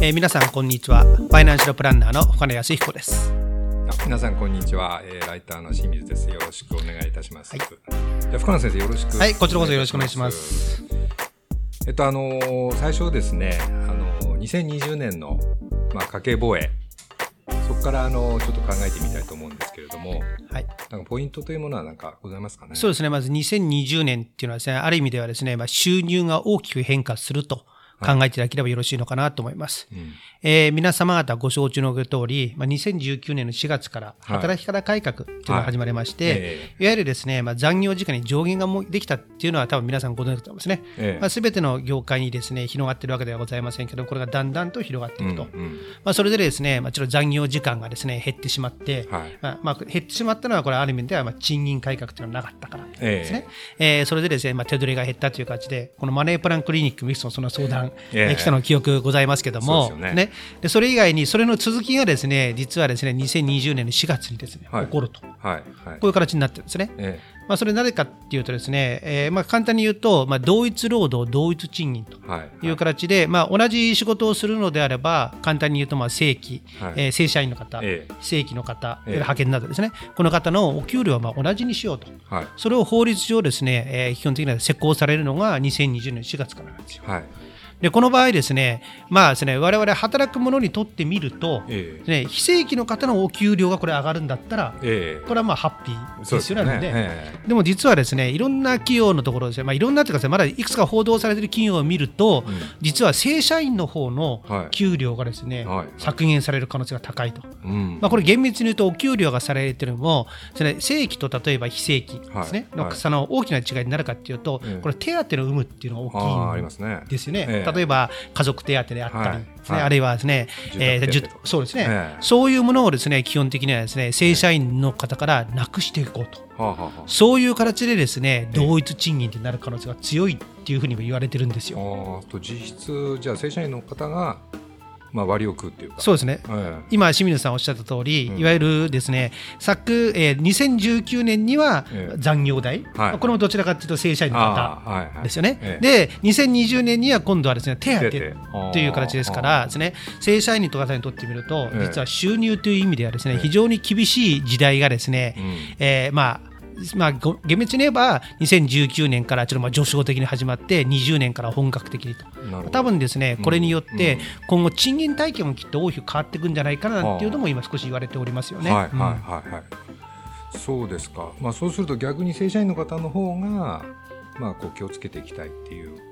えー、皆さんこんにちは。ファイナンシャルプランナーの岡根康彦です。皆さんこんにちは、えー、ライターの清水です。よろしくお願いいたします、はい、じゃ深野先生よろしくはいこちらこそよろしくお願いします。えっとあのー、最初ですねあのー、2020年のまあ家計防衛そこからあのちょっと考えてみたいと思うんですけれども、はい、なんかポイントというものは何かございますかね？そうですね。まず2020年っていうのはですね、ある意味ではですね、まあ、収入が大きく変化すると考えていただければよろしいのかなと思います。はいうん、えー、皆様方ご承知の通り、まあ、2019年の4月から働き方改革っていうのが始まりまして、はい。はいいわゆるですね、まあ、残業時間に上限がもできたっていうのは多分皆さんご存知だと思いますね。えー、まあ、全ての業界にですね、広がっているわけではございませんけど、これがだんだんと広がっていくと。うんうん、まあ、それでですね、まあ、ちょっと残業時間がですね、減ってしまって、はい、まあ、まあ、減ってしまったのは、これある意味では、まあ、賃金改革っていうのはなかったからですね。えー、えー、それでですね、まあ、手取りが減ったという形で、このマネープランクリニックミスのその相談、えー、来たの記憶ございますけども、ね、ね、でそれ以外にそれの続きがですね実はですね2020年の4月にですね、はい、起こると、はいはい、こういう形になってるんですね。ええ。まあ、それなぜかっていうとですね、えー、まあ簡単に言うと、まあ、同一労働同一賃金という形で、まあ、同じ仕事をするのであれば簡単に言うとまあ正規、はい、えー、正社員の方、えー、正規の方、えー、派遣などですね。この方のお給料はまあ同じにしようと、はい、それを法律上ですね、えー、基本的には施行されるのが2020年4月からなんですよ。はいでこの場合ですね、まあですね、我々働く者にとってみると、えー、ね、非正規の方のお給料がこれ上がるんだったら、えー、これはまあハッピーですよね。で、ねでも実はですね、いろんな企業のところですね、まあ、いろんなというか、まだいくつか報道されている企業を見ると、うん、実は正社員の方の給料がですね、はい、削減される可能性が高いと。まあ、これ厳密に言うと、お給料がされてるのも、それ正規と例えば非正規ですね、はい、のその大きな違いになるかというと、これ手当の有無っていうのが大きいんですよね。例えば家族手当であったりですね、あるいはですね、えー、そうですね、そういうものをですね基本的にはですね正社員の方からなくしていこうと、そういう形でですね同一賃金になる可能性が強いっていうふうにも言われてるんですよ。と実質じゃあ正社員の方がまあ、割を食うっていうか。そうですね、はい、今、清水さんおっしゃった通り、うん、いわゆるですね昨、えー、2019年には残業代、はい、これもどちらかというと正社員の方ですよね、はいはい、で2020年には今度はですね手当という形ですからです、ね、正社員の方にとってみると、実は収入という意味ではですね非常に厳しい時代がですね、えー、まあまあ、厳密に言えば2019年からちょっとまあ序章的に始まって20年から本格的にと。多分ですねこれによって今後賃金体系もきっと大きく変わっていくんじゃないかなっていうのも今少し言われておりますよね。はいはいはいはい、そうですか、まあ、そうすると逆に正社員の方の方がまあこう気をつけていきたいっていう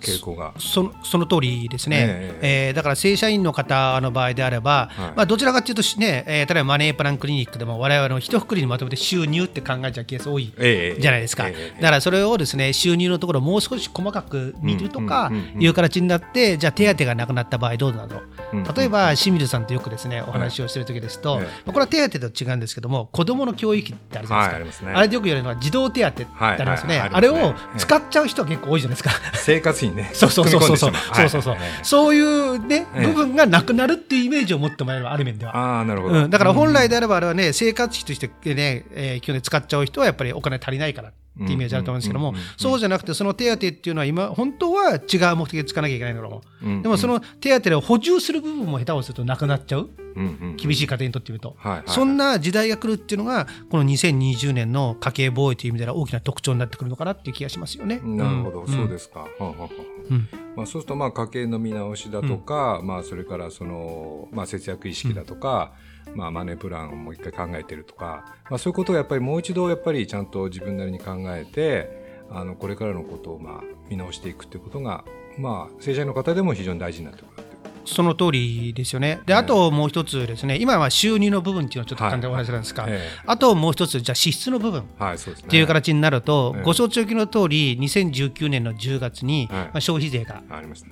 傾向が。そのその通りですね、えー、えー、だから正社員の方の場合であれば、はい、まあ、どちらかというと、ねえー、例えばマネープランクリニックでも我々の一括りにまとめて収入って考えちゃうケース多いじゃないですか、えーえー、だからそれをですね収入のところをもう少し細かく見るとかいう形になって、じゃあ手当がなくなった場合どうだろう、例えば清水さんとよくですねお話をしている時ですと、これは手当と違うんですけども子どもの教育費ってあるじゃないですか、はいあね、あれでよく言われるのは児童手当ってありますね、あれを使っちゃう人は結構多いじゃないですか。生活費ね。そうそうそうそうそう。そうそうそう、そういうね、部分がなくなるっていうイメージを持ってもらえるある面で。はあなるほど、うん、だから本来であればあれはね生活費としてね、えー、基本で使っちゃう人はやっぱりお金足りないからってイメージあると思うんですけども、そうじゃなくて、その手当っていうのは今、本当は違う目的で使わなきゃいけないんだろう、でもその手当で補充する部分も下手をするとなくなっちゃう、厳しい家庭にとってみると、そんな時代が来るっていうのが、この2020年の家計防衛という意味では大きな特徴になってくるのかなっていう気がしますよね。なるほど、そうですか。まあ、そうするとまあ家計の見直しだとか、まあ、それからその、まあ、節約意識だとか、まあ、マネープランをもう一回考えてるとか、まあ、そういうことをやっぱりもう一度やっぱりちゃんと自分なりに考えてあのこれからのことをまあ見直していくっていうことが、まあ、正社員の方でも非常に大事になってくる。その通りですよね。で、あともう一つですね、今は収入の部分っていうのをちょっと簡単にお話しなんですが、あともう一つ、じゃあ支出の部分。っていう形になると、ご承知おきの通り、2019年の10月に、まあ、消費税が、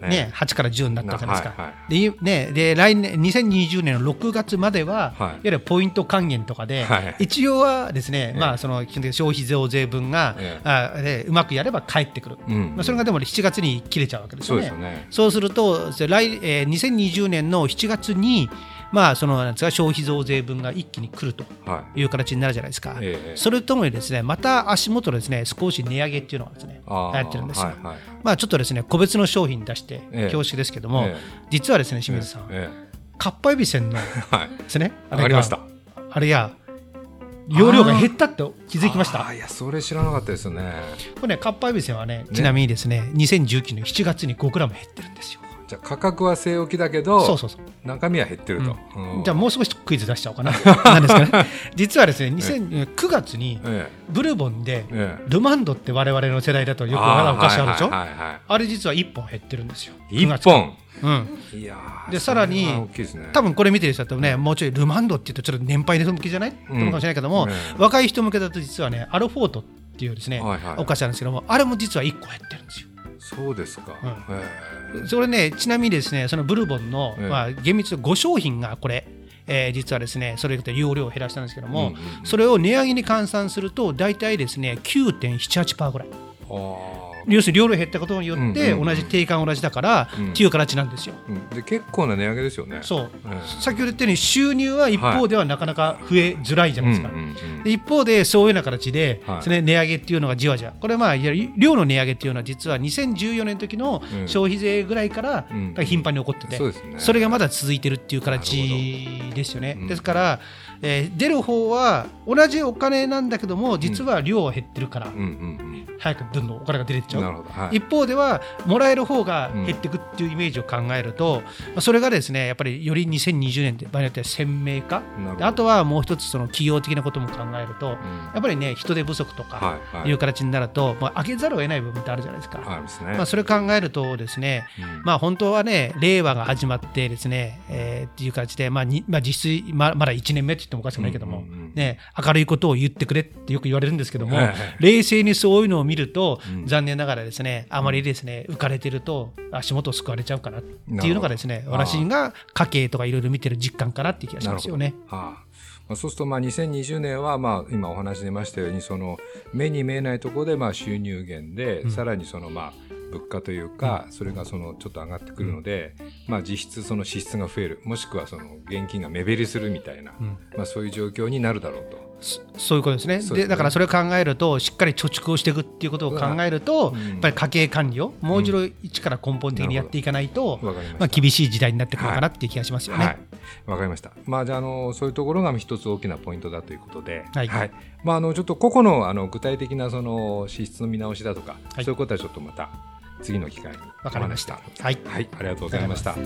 ね、8から10になったじゃないですか。で、ね、で来年、2020年の6月までは、い。わゆるポイント還元とかで、一応はですね、まあ、その消費増税分が、あでうまくやれば返ってくる。まあ、それがでも7月に切れちゃうわけですよね。そうすると、来、えー、2020年の7月にまあ、そのなんですか消費増税分が一気に来るとい。う形になるじゃないですか、はい、それともにですねまた足元ですね少し値上げっていうのがですね流行ってるんですよ、はいはい、まあ、ちょっとですね個別の商品出して恐縮ですけども、え実はですね清水さん、え、かっぱえびせんのですね、はい、あれがあれや容量が減ったって気づきました？あいやそれ知らなかったですね。これねかっぱえびせんはねちなみにですねね。2019年7月に5グラム減ってるんですよじゃ価格は据え置きだけどそうそうそう。中身は減ってると、うん、じゃあもう少しクイズ出しちゃおうかな。なんですかね。実はですね2009月にブルボンでルマンドって我々の世代だとよく笑うお菓子あるでしょ？あれ実は1本減ってるんですよ。1本。うん、いやでさらに、ね、多分これ見てる人だとね、もうちょいルマンドっていうとちょっと年配の人向けじゃない、うん、かもしれないけども、うん、若い人向けだと実はねアルフォートっていうですね、はいはい、お菓子なんですけどもあれも実は1個減ってるんですよ。そうですか、うん、それねちなみにですねそのブルボンの、まあ、厳密5商品がこれ。えー、実はですねそれで容量を減らしたんですけども、それを値上げに換算すると大体ですね9.78%ぐらい。要するに量量減ったことによって同じ定価同じだからっていう形なんですよ。で結構な値上げですよね。そう、先ほど言ったように収入は一方ではなかなか増えづらいじゃないですか。で一方でそういうような形で、それ値上げっていうのがじわじわ。これまあ量の値上げっていうのは実は2014年の時の消費税ぐらいから頻繁に起こってて、それがまだ続いてるっていう形ですよね。ですから、えー、出る方は同じお金なんだけども実は量は減ってるから、早くどんどんお金が出てっちゃう、はい、一方ではもらえる方が減っていくっていうイメージを考えると、うん、それがですねやっぱりより2020年で場合によっては鮮明化あとはもう一つその企業的なことも考えると、うん、やっぱりね人手不足とかいう形になると、まあ、上げざるを得ない部分ってあるじゃないですか、ね、まあ、それ考えるとですね、うん、まあ本当はね令和が始まってですね、えー、っていう形で、まあにまあ、実質ままだ1年目って言ってもおかしくないけども、ね、明るいことを言ってくれってよく言われるんですけども、冷静にそういうのを見ると、残念ながらですねあまりですね浮かれてると足元を救われちゃうかなっていうのがですね私が家計とかいろいろ見てる実感からっていう気がしますよね。はあ。そうするとまあ2020年はまあ今お話出ましたようにその目に見えないところでまあ収入源で、さらにそのまあ物価というか、それがそのちょっと上がってくるので、まあ、実質その支出が増える。もしくはその現金が目減りするみたいな、まあ、そういう状況になるだろうと。そういうことですね。で、ね、だからそれを考えるとしっかり貯蓄をしていくっていうことを考えると、やっぱり家計管理をもう一度一から根本的にやっていかないと、ままあ、厳しい時代になってくるかなっていう気がしますよね。わ、はい、かりました、まあ、じゃあのそういうところが一つ大きなポイントだということで、はい、はい、まあ、あのちょっと個々のあの具体的なその支出の見直しだとか、そういうことはちょっとまた次の機会にわかりました。はい、はい、ありがとうございました。